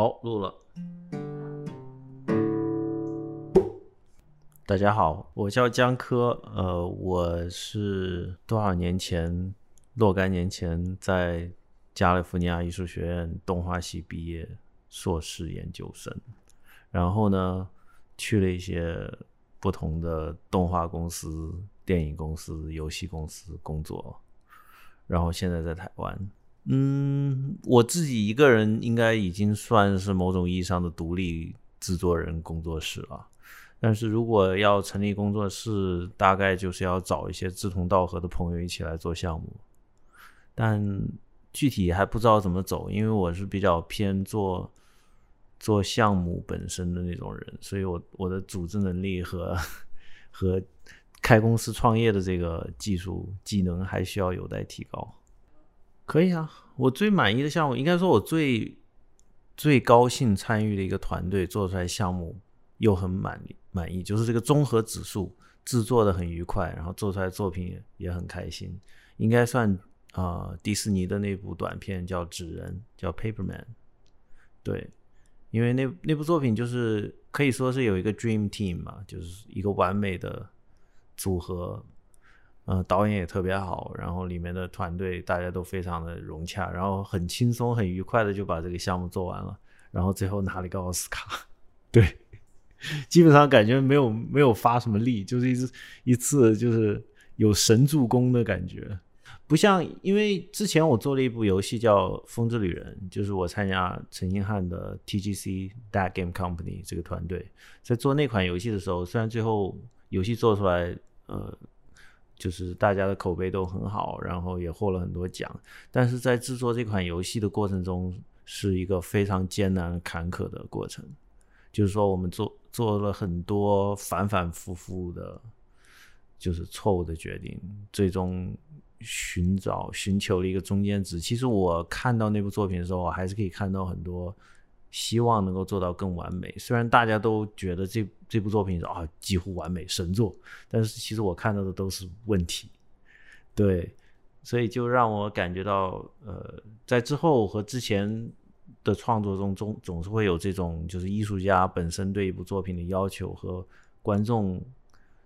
好，录了。大家好，我叫江科，呃，我是多少年前，若干年前在加利福尼亚艺术学院动画系毕业，硕士研究生，然后呢，去了一些不同的动画公司、电影公司、游戏公司工作，然后现在在台湾。嗯，我自己一个人应该已经算是某种意义上的独立制作人工作室了。但是如果要成立工作室，大概就是要找一些志同道合的朋友一起来做项目。但具体还不知道怎么走，因为我是比较偏做做项目本身的那种人，所以我我的组织能力和和开公司创业的这个技术技能还需要有待提高。可以啊，我最满意的项目，应该说我最最高兴参与的一个团队做出来项目又很满满意，就是这个综合指数制作的很愉快，然后做出来作品也，很开心，应该算啊、迪士尼的那部短片叫《纸人》，叫《Paper Man》。对，因为那那部作品就是可以说是有一个 Dream Team 嘛，就是一个完美的组合。呃，导演也特别好，然后里面的团队大家都非常的融洽，然后很轻松、很愉快的就把这个项目做完了，然后最后拿了一个奥斯卡。对，基本上感觉没有没有发什么力，就是一次一次就是有神助攻的感觉，不像因为之前我做了一部游戏叫《风之旅人》，就是我参加陈星汉的 TGC That Game Company 这个团队，在做那款游戏的时候，虽然最后游戏做出来，呃。就是大家的口碑都很好，然后也获了很多奖，但是在制作这款游戏的过程中，是一个非常艰难坎坷的过程。就是说，我们做做了很多反反复复的，就是错误的决定，最终寻找寻求了一个中间值。其实我看到那部作品的时候，我还是可以看到很多。希望能够做到更完美。虽然大家都觉得这这部作品啊几乎完美神作，但是其实我看到的都是问题。对，所以就让我感觉到，呃，在之后和之前的创作中，总总是会有这种，就是艺术家本身对一部作品的要求和观众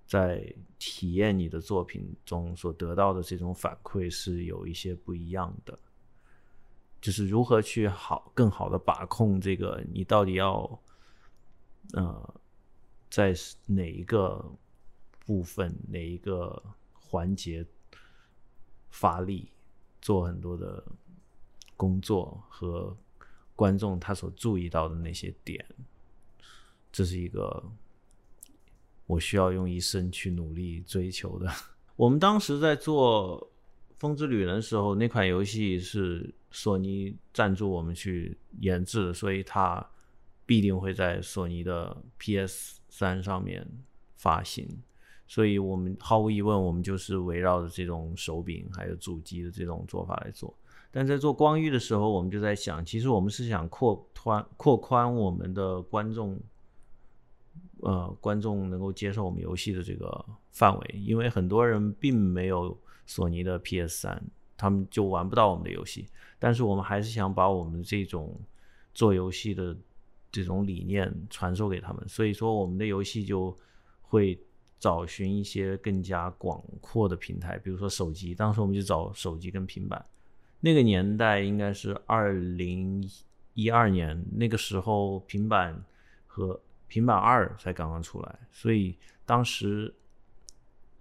在体验你的作品中所得到的这种反馈是有一些不一样的。就是如何去好更好的把控这个，你到底要，呃，在哪一个部分、哪一个环节发力，做很多的工作和观众他所注意到的那些点，这是一个我需要用一生去努力追求的。我们当时在做《风之旅人》的时候，那款游戏是。索尼赞助我们去研制，所以它必定会在索尼的 PS 三上面发行。所以我们毫无疑问，我们就是围绕着这种手柄还有主机的这种做法来做。但在做光遇的时候，我们就在想，其实我们是想扩宽扩宽我们的观众，呃，观众能够接受我们游戏的这个范围，因为很多人并没有索尼的 PS 三。他们就玩不到我们的游戏，但是我们还是想把我们这种做游戏的这种理念传授给他们，所以说我们的游戏就会找寻一些更加广阔的平台，比如说手机。当时我们就找手机跟平板。那个年代应该是二零一二年，那个时候平板和平板二才刚刚出来，所以当时。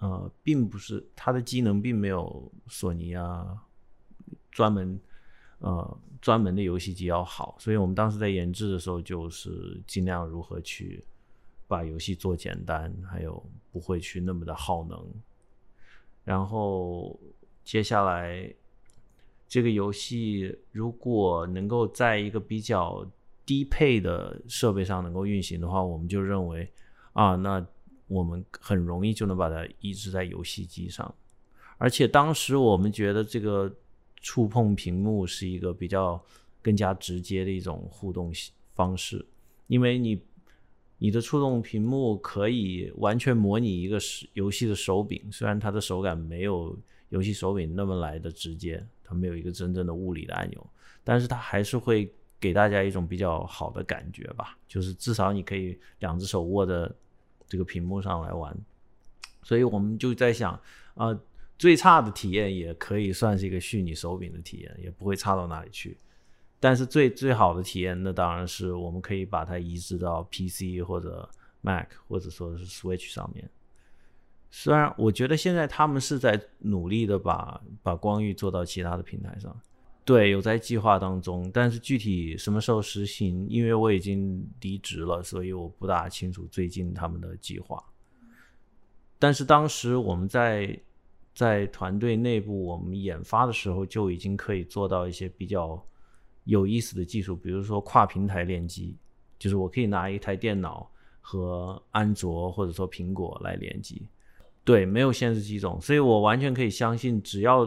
呃，并不是它的机能并没有索尼啊专门呃专门的游戏机要好，所以我们当时在研制的时候就是尽量如何去把游戏做简单，还有不会去那么的耗能。然后接下来这个游戏如果能够在一个比较低配的设备上能够运行的话，我们就认为啊那。我们很容易就能把它移植在游戏机上，而且当时我们觉得这个触碰屏幕是一个比较更加直接的一种互动方式，因为你你的触动屏幕可以完全模拟一个游戏的手柄，虽然它的手感没有游戏手柄那么来的直接，它没有一个真正的物理的按钮，但是它还是会给大家一种比较好的感觉吧，就是至少你可以两只手握着这个屏幕上来玩。所以我们就在想，啊、呃，最差的体验也可以算是一个虚拟手柄的体验，也不会差到哪里去。但是最最好的体验，那当然是我们可以把它移植到 PC 或者 Mac 或者说是 Switch 上面。虽然我觉得现在他们是在努力的把把光遇做到其他的平台上，对，有在计划当中，但是具体什么时候实行，因为我已经离职了，所以我不大清楚最近他们的计划。但是当时我们在在团队内部我们研发的时候，就已经可以做到一些比较。有意思的技术，比如说跨平台联机，就是我可以拿一台电脑和安卓或者说苹果来联机，对，没有限制机种，所以我完全可以相信，只要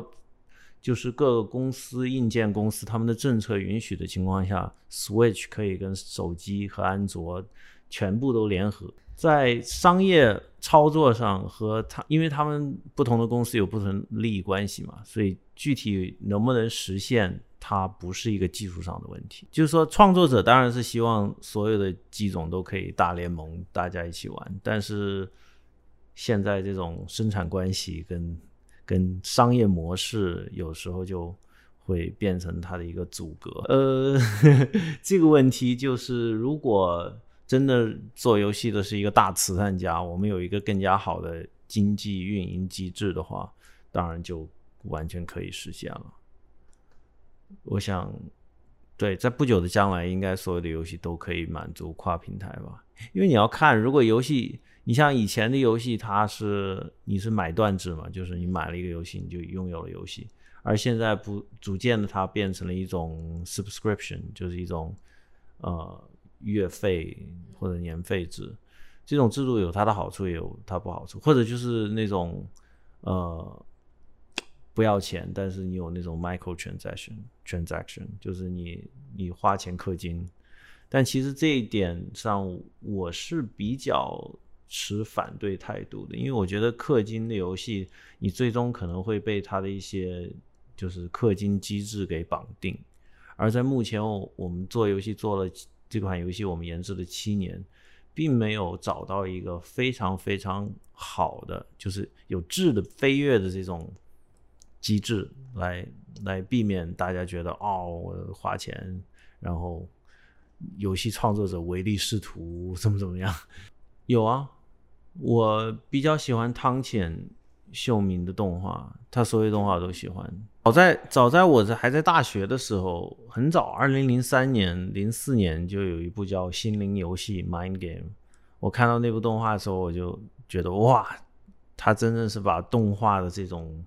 就是各个公司硬件公司他们的政策允许的情况下，Switch 可以跟手机和安卓全部都联合，在商业操作上和他，因为他们不同的公司有不同利益关系嘛，所以具体能不能实现？它不是一个技术上的问题，就是说创作者当然是希望所有的机种都可以大联盟，大家一起玩。但是现在这种生产关系跟跟商业模式有时候就会变成它的一个阻隔。呃，这个问题就是，如果真的做游戏的是一个大慈善家，我们有一个更加好的经济运营机制的话，当然就完全可以实现了。我想，对，在不久的将来，应该所有的游戏都可以满足跨平台吧？因为你要看，如果游戏，你像以前的游戏，它是你是买断制嘛，就是你买了一个游戏，你就拥有了游戏。而现在不，逐渐的它变成了一种 subscription，就是一种呃月费或者年费制。这种制度有它的好处，也有它不好处，或者就是那种呃。不要钱，但是你有那种 micro transaction transaction，就是你你花钱氪金。但其实这一点上，我是比较持反对态度的，因为我觉得氪金的游戏，你最终可能会被它的一些就是氪金机制给绑定。而在目前我我们做游戏做了这款游戏，我们研制了七年，并没有找到一个非常非常好的，就是有质的飞跃的这种。机制来来避免大家觉得哦，我花钱，然后游戏创作者唯利是图，怎么怎么样？有啊，我比较喜欢汤浅秀明的动画，他所有动画我都喜欢。早在早在我在还在大学的时候，很早，二零零三年、零四年就有一部叫《心灵游戏》（Mind Game）。我看到那部动画的时候，我就觉得哇，他真的是把动画的这种。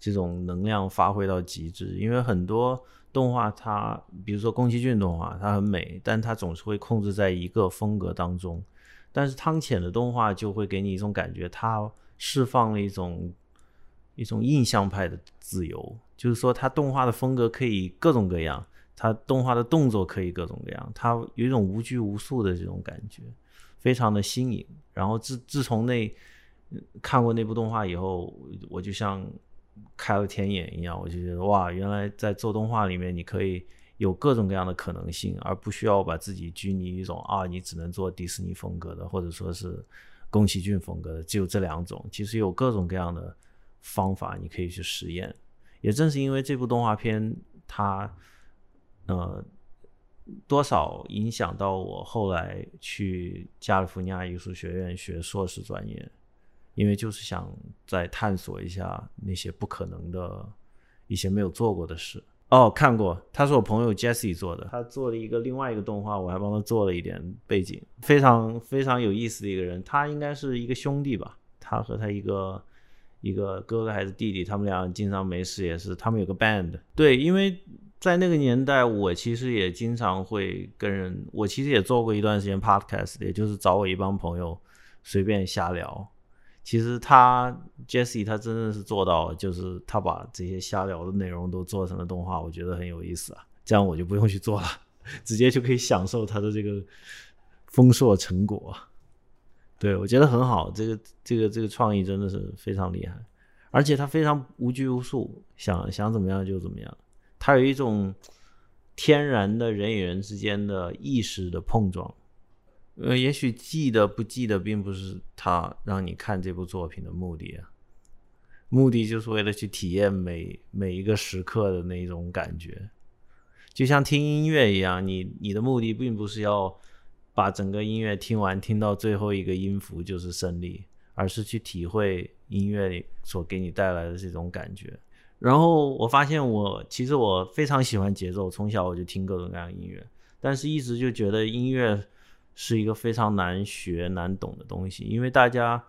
这种能量发挥到极致，因为很多动画它，比如说宫崎骏动画，它很美，但它总是会控制在一个风格当中。但是汤浅的动画就会给你一种感觉，它释放了一种一种印象派的自由，就是说它动画的风格可以各种各样，它动画的动作可以各种各样，它有一种无拘无束的这种感觉，非常的新颖。然后自自从那看过那部动画以后，我就像。开了天眼一样，我就觉得哇，原来在做动画里面，你可以有各种各样的可能性，而不需要把自己拘泥于一种啊，你只能做迪士尼风格的，或者说是宫崎骏风格的，只有这两种。其实有各种各样的方法，你可以去实验。也正是因为这部动画片，它呃多少影响到我后来去加利福尼亚艺术学院学硕士专业。因为就是想再探索一下那些不可能的一些没有做过的事。哦，看过，他是我朋友 Jesse 做的，他做了一个另外一个动画，我还帮他做了一点背景，非常非常有意思的一个人。他应该是一个兄弟吧？他和他一个一个哥哥还是弟弟，他们俩经常没事也是，他们有个 band。对，因为在那个年代，我其实也经常会跟人，我其实也做过一段时间 podcast，也就是找我一帮朋友随便瞎聊。其实他 Jesse 他真的是做到，就是他把这些瞎聊的内容都做成了动画，我觉得很有意思啊。这样我就不用去做了，直接就可以享受他的这个丰硕成果。对，我觉得很好，这个这个这个创意真的是非常厉害，而且他非常无拘无束，想想怎么样就怎么样。他有一种天然的人与人之间的意识的碰撞。呃，也许记得不记得，并不是他让你看这部作品的目的啊，目的就是为了去体验每每一个时刻的那种感觉，就像听音乐一样，你你的目的并不是要把整个音乐听完，听到最后一个音符就是胜利，而是去体会音乐所给你带来的这种感觉。然后我发现我其实我非常喜欢节奏，从小我就听各种各样的音乐，但是一直就觉得音乐。是一个非常难学难懂的东西，因为大家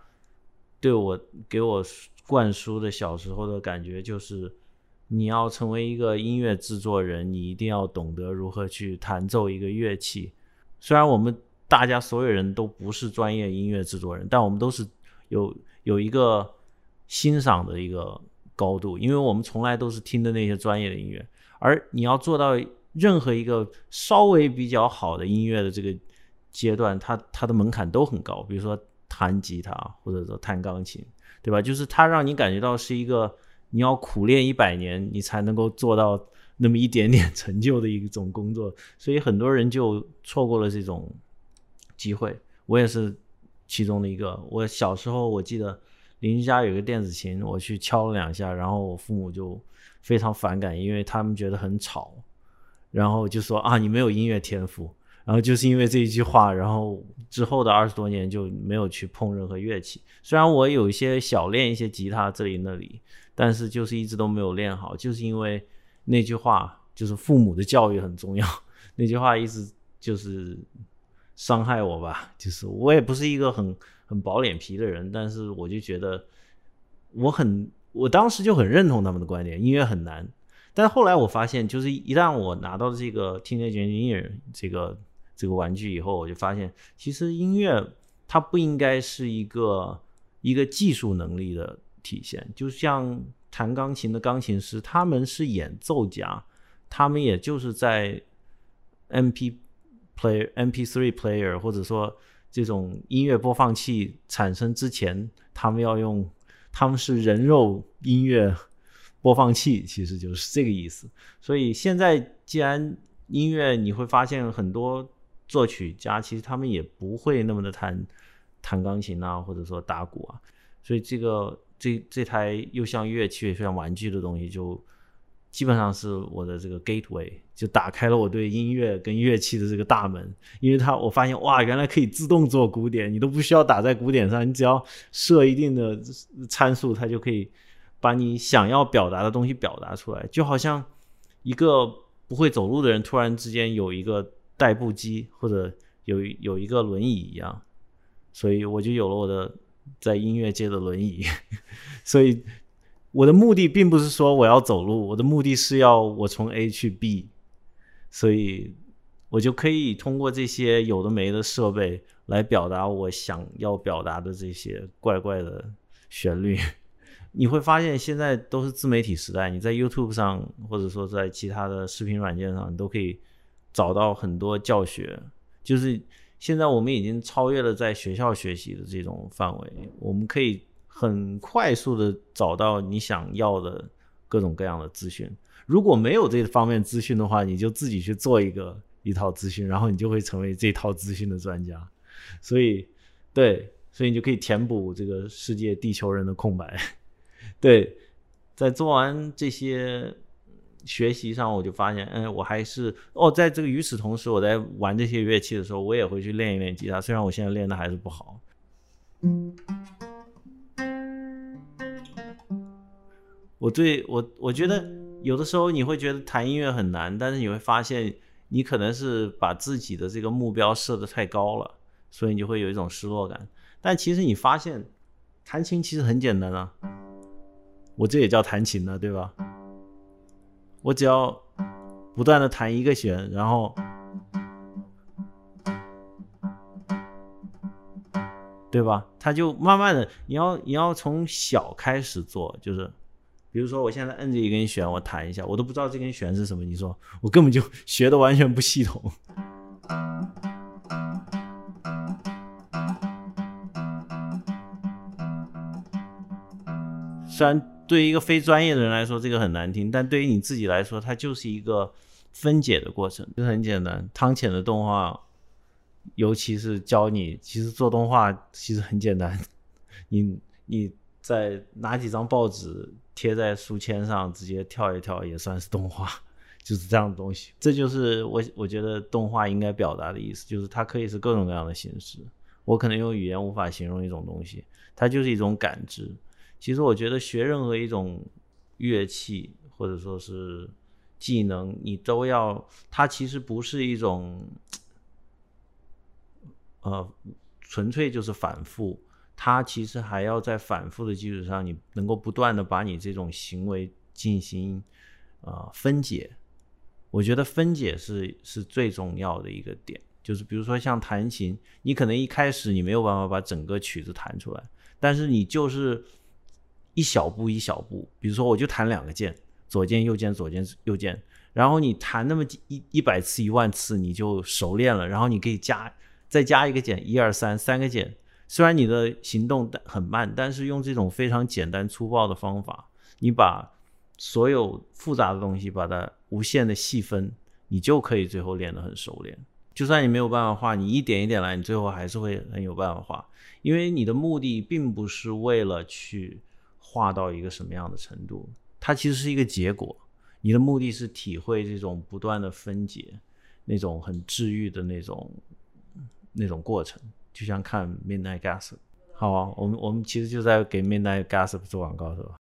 对我给我灌输的小时候的感觉就是，你要成为一个音乐制作人，你一定要懂得如何去弹奏一个乐器。虽然我们大家所有人都不是专业音乐制作人，但我们都是有有一个欣赏的一个高度，因为我们从来都是听的那些专业的音乐，而你要做到任何一个稍微比较好的音乐的这个。阶段，它它的门槛都很高，比如说弹吉他或者说弹钢琴，对吧？就是它让你感觉到是一个你要苦练一百年，你才能够做到那么一点点成就的一种工作，所以很多人就错过了这种机会。我也是其中的一个。我小时候我记得邻居家有个电子琴，我去敲了两下，然后我父母就非常反感，因为他们觉得很吵，然后就说啊，你没有音乐天赋。然后就是因为这一句话，然后之后的二十多年就没有去碰任何乐器。虽然我有一些小练一些吉他这里那里，但是就是一直都没有练好，就是因为那句话，就是父母的教育很重要。那句话一直就是伤害我吧。就是我也不是一个很很薄脸皮的人，但是我就觉得我很，我当时就很认同他们的观点，音乐很难。但是后来我发现，就是一旦我拿到这个 Teenage Engineer 这个。这个玩具以后，我就发现，其实音乐它不应该是一个一个技术能力的体现。就像弹钢琴的钢琴师，他们是演奏家，他们也就是在 MP player、MP3 player 或者说这种音乐播放器产生之前，他们要用，他们是人肉音乐 播放器，其实就是这个意思。所以现在既然音乐，你会发现很多。作曲家其实他们也不会那么的弹弹钢琴啊，或者说打鼓啊，所以这个这这台又像乐器又像玩具的东西，就基本上是我的这个 gateway，就打开了我对音乐跟乐器的这个大门。因为它我发现哇，原来可以自动做鼓点，你都不需要打在鼓点上，你只要设一定的参数，它就可以把你想要表达的东西表达出来，就好像一个不会走路的人突然之间有一个。代步机或者有有一个轮椅一样，所以我就有了我的在音乐界的轮椅。所以我的目的并不是说我要走路，我的目的是要我从 A 去 B，所以我就可以通过这些有的没的设备来表达我想要表达的这些怪怪的旋律。你会发现现在都是自媒体时代，你在 YouTube 上或者说在其他的视频软件上，你都可以。找到很多教学，就是现在我们已经超越了在学校学习的这种范围，我们可以很快速的找到你想要的各种各样的资讯。如果没有这方面资讯的话，你就自己去做一个一套资讯，然后你就会成为这套资讯的专家。所以，对，所以你就可以填补这个世界地球人的空白。对，在做完这些。学习上我就发现，嗯，我还是哦，在这个与此同时，我在玩这些乐器的时候，我也会去练一练吉他，虽然我现在练的还是不好。我对我我觉得有的时候你会觉得弹音乐很难，但是你会发现你可能是把自己的这个目标设得太高了，所以你就会有一种失落感。但其实你发现弹琴其实很简单啊，我这也叫弹琴呢，对吧？我只要不断的弹一个弦，然后，对吧？它就慢慢的，你要你要从小开始做，就是，比如说我现在摁着一根弦，我弹一下，我都不知道这根弦是什么。你说我根本就学的完全不系统。虽然。对于一个非专业的人来说，这个很难听；但对于你自己来说，它就是一个分解的过程，就很简单。汤浅的动画，尤其是教你，其实做动画其实很简单，你你在拿几张报纸贴在书签上，直接跳一跳也算是动画，就是这样的东西。这就是我我觉得动画应该表达的意思，就是它可以是各种各样的形式。我可能用语言无法形容一种东西，它就是一种感知。其实我觉得学任何一种乐器或者说是技能，你都要，它其实不是一种，呃，纯粹就是反复，它其实还要在反复的基础上，你能够不断的把你这种行为进行呃分解。我觉得分解是是最重要的一个点，就是比如说像弹琴，你可能一开始你没有办法把整个曲子弹出来，但是你就是。一小步一小步，比如说我就弹两个键，左键右键左键右键，然后你弹那么一一百次一万次，你就熟练了。然后你可以加再加一个键，一二三三个键。虽然你的行动很慢，但是用这种非常简单粗暴的方法，你把所有复杂的东西把它无限的细分，你就可以最后练得很熟练。就算你没有办法画，你一点一点来，你最后还是会很有办法画，因为你的目的并不是为了去。画到一个什么样的程度，它其实是一个结果。你的目的是体会这种不断的分解，那种很治愈的那种那种过程，就像看 Midnight Gas。好啊，我们我们其实就在给 Midnight Gas 做广告，是吧？